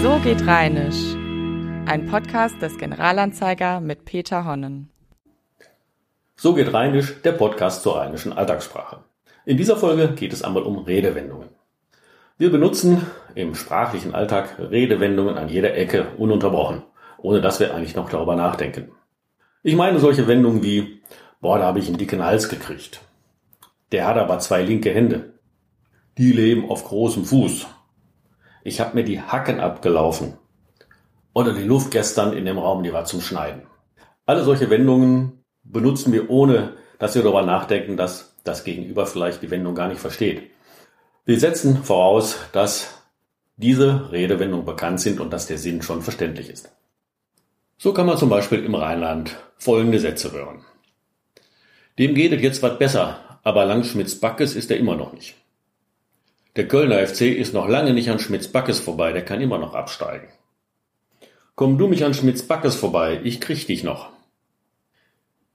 So geht Rheinisch. Ein Podcast des Generalanzeiger mit Peter Honnen. So geht Rheinisch, der Podcast zur rheinischen Alltagssprache. In dieser Folge geht es einmal um Redewendungen. Wir benutzen im sprachlichen Alltag Redewendungen an jeder Ecke ununterbrochen, ohne dass wir eigentlich noch darüber nachdenken. Ich meine solche Wendungen wie, boah, da habe ich einen dicken Hals gekriegt. Der hat aber zwei linke Hände. Die leben auf großem Fuß. Ich habe mir die Hacken abgelaufen. Oder die Luft gestern in dem Raum, die war zum Schneiden. Alle solche Wendungen benutzen wir ohne, dass wir darüber nachdenken, dass das Gegenüber vielleicht die Wendung gar nicht versteht. Wir setzen voraus, dass diese Redewendungen bekannt sind und dass der Sinn schon verständlich ist. So kann man zum Beispiel im Rheinland folgende Sätze hören. Dem geht es jetzt was besser, aber lang Schmitz-Backes ist er immer noch nicht. Der Kölner FC ist noch lange nicht an Schmitz-Backes vorbei, der kann immer noch absteigen. Komm du mich an Schmitz-Backes vorbei, ich krieg dich noch.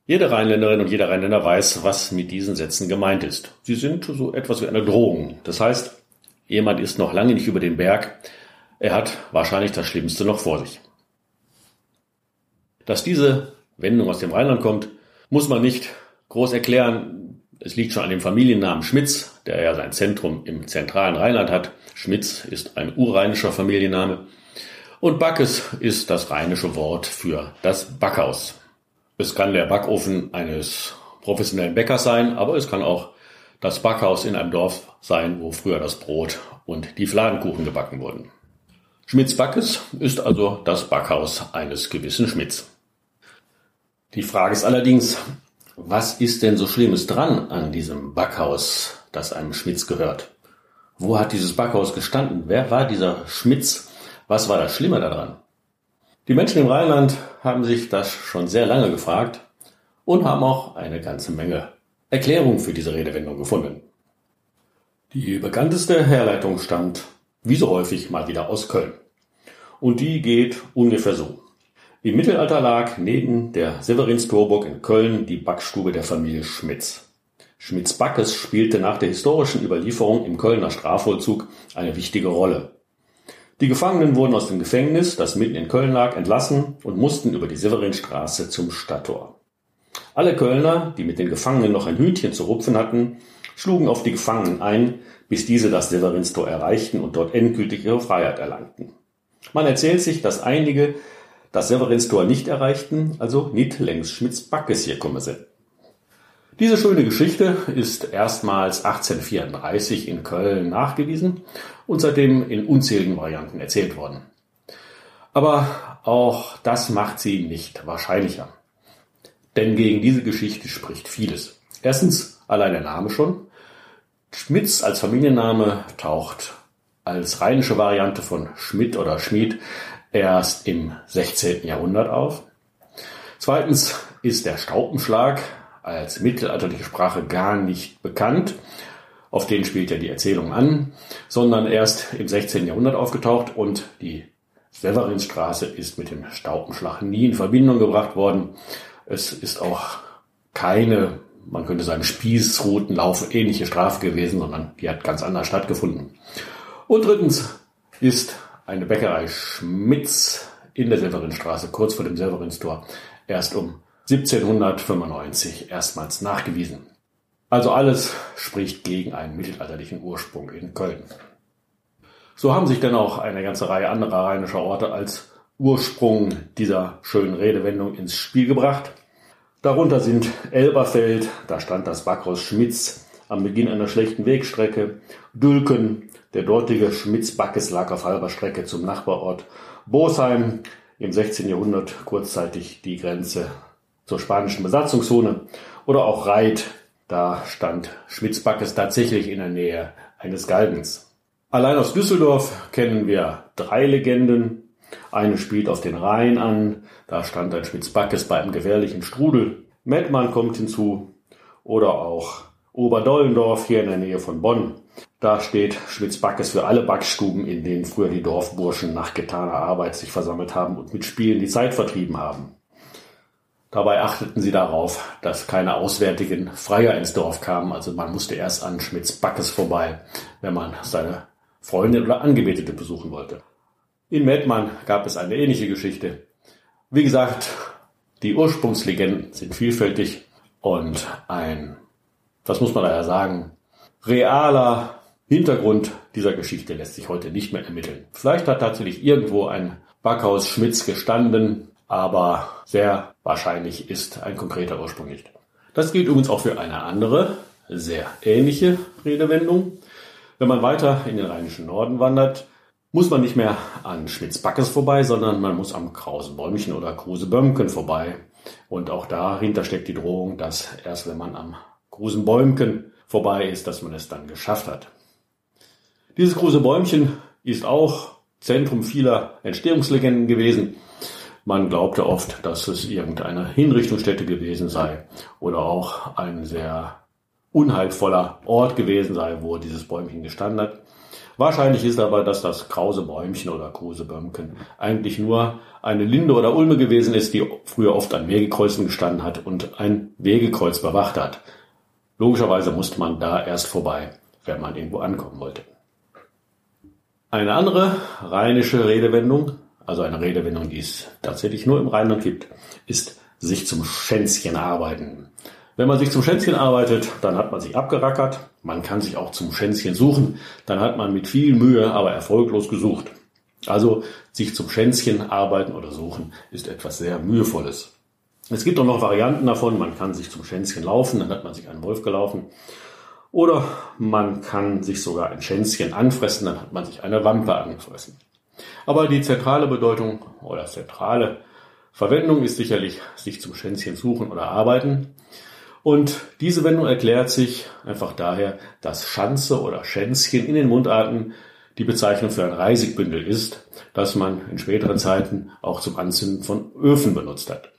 Jede Rheinländerin und jeder Rheinländer weiß, was mit diesen Sätzen gemeint ist. Sie sind so etwas wie eine Drohung. Das heißt, jemand ist noch lange nicht über den Berg, er hat wahrscheinlich das Schlimmste noch vor sich. Dass diese Wendung aus dem Rheinland kommt, muss man nicht groß erklären. Es liegt schon an dem Familiennamen Schmitz, der ja sein Zentrum im zentralen Rheinland hat. Schmitz ist ein urrheinischer Familienname. Und Backes ist das rheinische Wort für das Backhaus. Es kann der Backofen eines professionellen Bäckers sein, aber es kann auch das Backhaus in einem Dorf sein, wo früher das Brot und die Fladenkuchen gebacken wurden. Schmitz Backes ist also das Backhaus eines gewissen Schmitz. Die Frage ist allerdings, was ist denn so Schlimmes dran an diesem Backhaus, das einem Schmitz gehört? Wo hat dieses Backhaus gestanden? Wer war dieser Schmitz? Was war das Schlimme daran? Die Menschen im Rheinland haben sich das schon sehr lange gefragt und haben auch eine ganze Menge Erklärungen für diese Redewendung gefunden. Die bekannteste Herleitung stammt, wie so häufig, mal wieder aus Köln. Und die geht ungefähr so. Im Mittelalter lag neben der Severinstorburg in Köln die Backstube der Familie Schmitz. Schmitz-Backes spielte nach der historischen Überlieferung im Kölner Strafvollzug eine wichtige Rolle. Die Gefangenen wurden aus dem Gefängnis, das mitten in Köln lag, entlassen und mussten über die Severinstraße zum Stadttor. Alle Kölner, die mit den Gefangenen noch ein Hütchen zu rupfen hatten, schlugen auf die Gefangenen ein, bis diese das Severinstor erreichten und dort endgültig ihre Freiheit erlangten. Man erzählt sich, dass einige das Severinstor nicht erreichten, also nicht längs Schmitz Backes hier kommen sind. Diese schöne Geschichte ist erstmals 1834 in Köln nachgewiesen und seitdem in unzähligen Varianten erzählt worden. Aber auch das macht sie nicht wahrscheinlicher. Denn gegen diese Geschichte spricht vieles. Erstens allein der Name schon. Schmitz als Familienname taucht als rheinische Variante von Schmidt oder Schmied erst im 16. Jahrhundert auf. Zweitens ist der Staupenschlag als mittelalterliche Sprache gar nicht bekannt. Auf den spielt ja die Erzählung an, sondern erst im 16. Jahrhundert aufgetaucht und die Severinsstraße ist mit dem Staupenschlag nie in Verbindung gebracht worden. Es ist auch keine, man könnte sagen, Spießrutenlauf ähnliche Strafe gewesen, sondern die hat ganz anders stattgefunden. Und drittens ist eine Bäckerei Schmitz in der Severinstraße, kurz vor dem Severinstor, erst um 1795 erstmals nachgewiesen. Also alles spricht gegen einen mittelalterlichen Ursprung in Köln. So haben sich dann auch eine ganze Reihe anderer rheinischer Orte als Ursprung dieser schönen Redewendung ins Spiel gebracht. Darunter sind Elberfeld, da stand das Backhaus Schmitz am Beginn einer schlechten Wegstrecke, Dülken, der dortige Schmitz-Backes lag auf halber Strecke zum Nachbarort Bosheim, im 16. Jahrhundert kurzzeitig die Grenze zur spanischen Besatzungszone, oder auch Reit, da stand Schmitz-Backes tatsächlich in der Nähe eines Galgens. Allein aus Düsseldorf kennen wir drei Legenden. Eine spielt auf den Rhein an, da stand ein Schmitz-Backes bei einem gefährlichen Strudel. Mettmann kommt hinzu, oder auch Oberdollendorf hier in der Nähe von Bonn. Da steht Schmitz-Backes für alle Backstuben, in denen früher die Dorfburschen nach getaner Arbeit sich versammelt haben und mit Spielen die Zeit vertrieben haben. Dabei achteten sie darauf, dass keine auswärtigen Freier ins Dorf kamen, also man musste erst an Schmitz-Backes vorbei, wenn man seine Freundin oder Angebetete besuchen wollte. In Mettmann gab es eine ähnliche Geschichte. Wie gesagt, die Ursprungslegenden sind vielfältig und ein, was muss man daher sagen, realer Hintergrund dieser Geschichte lässt sich heute nicht mehr ermitteln. Vielleicht hat tatsächlich irgendwo ein Backhaus Schmitz gestanden, aber sehr wahrscheinlich ist ein konkreter Ursprung nicht. Das gilt übrigens auch für eine andere, sehr ähnliche Redewendung. Wenn man weiter in den rheinischen Norden wandert, muss man nicht mehr an Schmitz-Backes vorbei, sondern man muss am Krause-Bäumchen oder Kruse-Bömken vorbei. Und auch dahinter steckt die Drohung, dass erst wenn man am Kruse-Bäumken vorbei ist, dass man es dann geschafft hat. Dieses Kruse-Bäumchen ist auch Zentrum vieler Entstehungslegenden gewesen. Man glaubte oft, dass es irgendeine Hinrichtungsstätte gewesen sei oder auch ein sehr unheilvoller Ort gewesen sei, wo dieses Bäumchen gestanden hat. Wahrscheinlich ist aber, dass das Krause Bäumchen oder Kruse Bömken eigentlich nur eine Linde oder Ulme gewesen ist, die früher oft an Wegekreuzen gestanden hat und ein Wegekreuz bewacht hat. Logischerweise musste man da erst vorbei, wenn man irgendwo ankommen wollte. Eine andere rheinische Redewendung, also eine Redewendung, die es tatsächlich nur im Rheinland gibt, ist sich zum Schänzchen arbeiten. Wenn man sich zum Schänzchen arbeitet, dann hat man sich abgerackert. Man kann sich auch zum Schänzchen suchen. Dann hat man mit viel Mühe, aber erfolglos gesucht. Also sich zum Schänzchen arbeiten oder suchen ist etwas sehr mühevolles. Es gibt auch noch Varianten davon. Man kann sich zum Schänzchen laufen, dann hat man sich einen Wolf gelaufen. Oder man kann sich sogar ein Schänzchen anfressen, dann hat man sich eine Wampe angefressen. Aber die zentrale Bedeutung oder zentrale Verwendung ist sicherlich sich zum Schänzchen suchen oder arbeiten. Und diese Wendung erklärt sich einfach daher, dass Schanze oder Schänzchen in den Mundarten die Bezeichnung für ein Reisigbündel ist, das man in späteren Zeiten auch zum Anzünden von Öfen benutzt hat.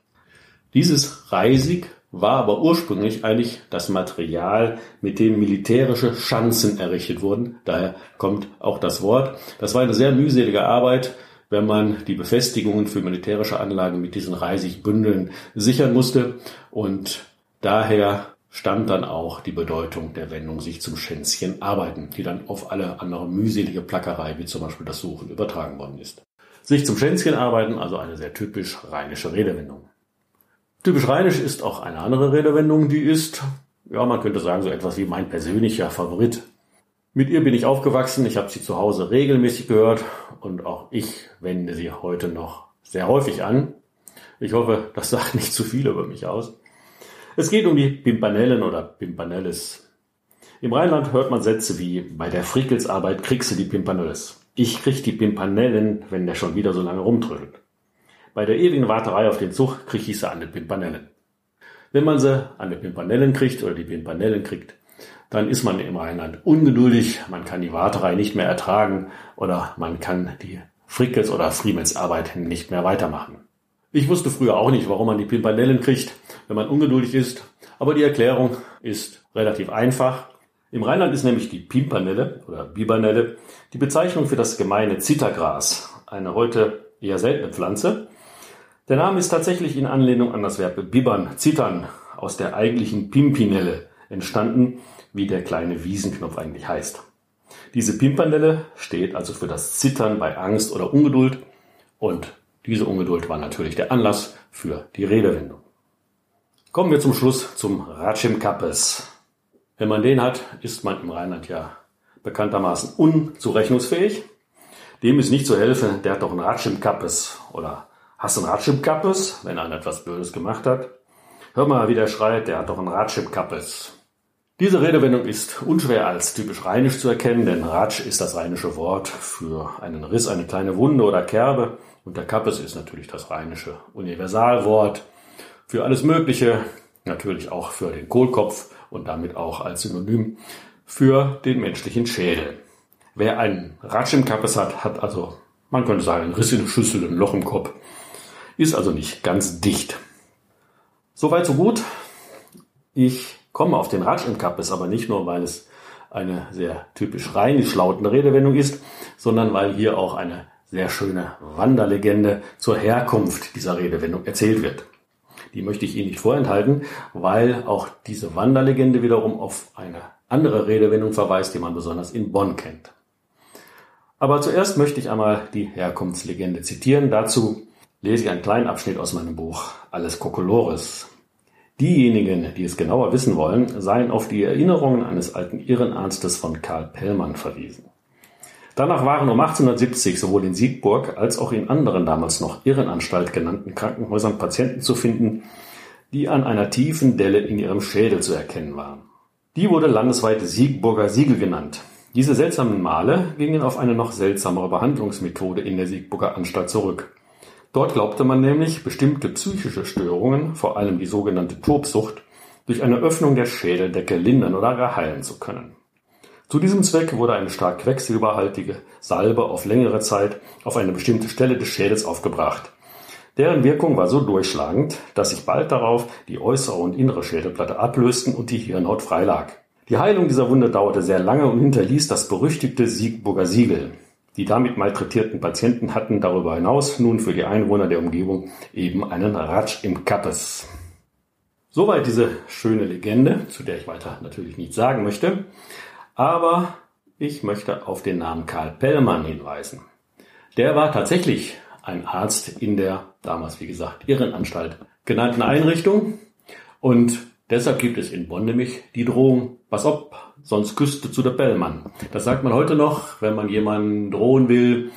Dieses Reisig war aber ursprünglich eigentlich das Material, mit dem militärische Schanzen errichtet wurden. Daher kommt auch das Wort. Das war eine sehr mühselige Arbeit, wenn man die Befestigungen für militärische Anlagen mit diesen Reisigbündeln sichern musste. Und Daher stammt dann auch die Bedeutung der Wendung sich zum Schänzchen arbeiten, die dann auf alle andere mühselige Plackerei, wie zum Beispiel das Suchen, übertragen worden ist. Sich zum Schänzchen arbeiten, also eine sehr typisch rheinische Redewendung. Typisch rheinisch ist auch eine andere Redewendung, die ist, ja, man könnte sagen, so etwas wie mein persönlicher Favorit. Mit ihr bin ich aufgewachsen, ich habe sie zu Hause regelmäßig gehört und auch ich wende sie heute noch sehr häufig an. Ich hoffe, das sagt nicht zu viel über mich aus. Es geht um die Pimpanellen oder Pimpanelles. Im Rheinland hört man Sätze wie, bei der Frickelsarbeit kriegst du die Pimpanelles. Ich krieg die Pimpanellen, wenn der schon wieder so lange rumtrödelt. Bei der ewigen Warterei auf den Zug krieg ich sie an den Pimpanellen. Wenn man sie an den Pimpanellen kriegt oder die Pimpanellen kriegt, dann ist man im Rheinland ungeduldig, man kann die Warterei nicht mehr ertragen oder man kann die Frickels- oder Friemelsarbeit nicht mehr weitermachen. Ich wusste früher auch nicht, warum man die Pimpanellen kriegt, wenn man ungeduldig ist. Aber die Erklärung ist relativ einfach. Im Rheinland ist nämlich die Pimpanelle oder Bibernelle die Bezeichnung für das gemeine Zittergras, eine heute eher seltene Pflanze. Der Name ist tatsächlich in Anlehnung an das Verb bibbern, zittern, aus der eigentlichen Pimpinelle entstanden, wie der kleine Wiesenknopf eigentlich heißt. Diese Pimpanelle steht also für das Zittern bei Angst oder Ungeduld und diese Ungeduld war natürlich der Anlass für die Redewendung. Kommen wir zum Schluss zum Ratschim Kappes. Wenn man den hat, ist man im Rheinland ja bekanntermaßen unzurechnungsfähig. Dem ist nicht zu helfen, der hat doch ein Ratschim Kappes oder hast du ein Ratschim Kappes, wenn einer etwas Blödes gemacht hat. Hör mal, wie der schreit, der hat doch ein Ratschim Kappes. Diese Redewendung ist unschwer als typisch rheinisch zu erkennen, denn Ratsch ist das rheinische Wort für einen Riss, eine kleine Wunde oder Kerbe. Und der Kappes ist natürlich das rheinische Universalwort für alles Mögliche, natürlich auch für den Kohlkopf und damit auch als Synonym für den menschlichen Schädel. Wer einen Ratsch im Kappes hat, hat also, man könnte sagen, ein Riss in der Schüssel, ein Loch im Kopf, ist also nicht ganz dicht. Soweit so gut. Ich komme auf den Ratsch im Kappes, aber nicht nur, weil es eine sehr typisch rheinisch lautende Redewendung ist, sondern weil hier auch eine sehr schöne Wanderlegende zur Herkunft dieser Redewendung erzählt wird. Die möchte ich Ihnen nicht vorenthalten, weil auch diese Wanderlegende wiederum auf eine andere Redewendung verweist, die man besonders in Bonn kennt. Aber zuerst möchte ich einmal die Herkunftslegende zitieren. Dazu lese ich einen kleinen Abschnitt aus meinem Buch Alles Kokolores. Diejenigen, die es genauer wissen wollen, seien auf die Erinnerungen eines alten Irrenarztes von Karl Pellmann verwiesen. Danach waren um 1870 sowohl in Siegburg als auch in anderen damals noch Irrenanstalt genannten Krankenhäusern Patienten zu finden, die an einer tiefen Delle in ihrem Schädel zu erkennen waren. Die wurde landesweit Siegburger Siegel genannt. Diese seltsamen Male gingen auf eine noch seltsamere Behandlungsmethode in der Siegburger Anstalt zurück. Dort glaubte man nämlich, bestimmte psychische Störungen, vor allem die sogenannte Tobsucht, durch eine Öffnung der Schädeldecke lindern oder heilen zu können. Zu diesem Zweck wurde eine stark quecksilberhaltige Salbe auf längere Zeit auf eine bestimmte Stelle des Schädels aufgebracht. Deren Wirkung war so durchschlagend, dass sich bald darauf die äußere und innere Schädelplatte ablösten und die Hirnhaut freilag. Die Heilung dieser Wunde dauerte sehr lange und hinterließ das berüchtigte Siegburger Siegel. Die damit malträtierten Patienten hatten darüber hinaus nun für die Einwohner der Umgebung eben einen Ratsch im Kappes. Soweit diese schöne Legende, zu der ich weiter natürlich nichts sagen möchte. Aber ich möchte auf den Namen Karl Pellmann hinweisen. Der war tatsächlich ein Arzt in der damals, wie gesagt, Irrenanstalt genannten Einrichtung. Und deshalb gibt es in Bonn nämlich die Drohung, was ob, sonst küsste zu der Bellmann. Das sagt man heute noch, wenn man jemanden drohen will,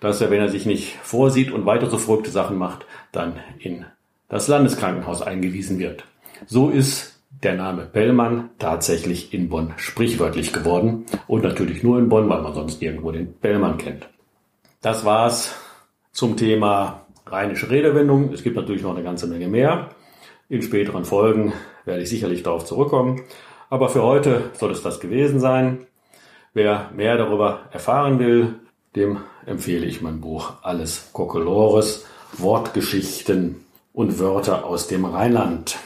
dass er, wenn er sich nicht vorsieht und weiter so verrückte Sachen macht, dann in das Landeskrankenhaus eingewiesen wird. So ist der Name Bellmann tatsächlich in Bonn sprichwörtlich geworden und natürlich nur in Bonn, weil man sonst irgendwo den Bellmann kennt. Das war's zum Thema rheinische Redewendung. Es gibt natürlich noch eine ganze Menge mehr. In späteren Folgen werde ich sicherlich darauf zurückkommen. Aber für heute soll es das gewesen sein. Wer mehr darüber erfahren will, dem empfehle ich mein Buch Alles Kokolores, Wortgeschichten und Wörter aus dem Rheinland.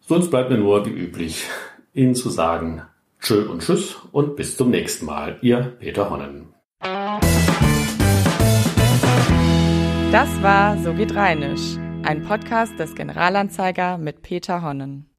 Sonst bleibt mir nur wie üblich, Ihnen zu sagen Tschö und Tschüss und bis zum nächsten Mal. Ihr Peter Honnen. Das war So geht Rheinisch, ein Podcast des Generalanzeiger mit Peter Honnen.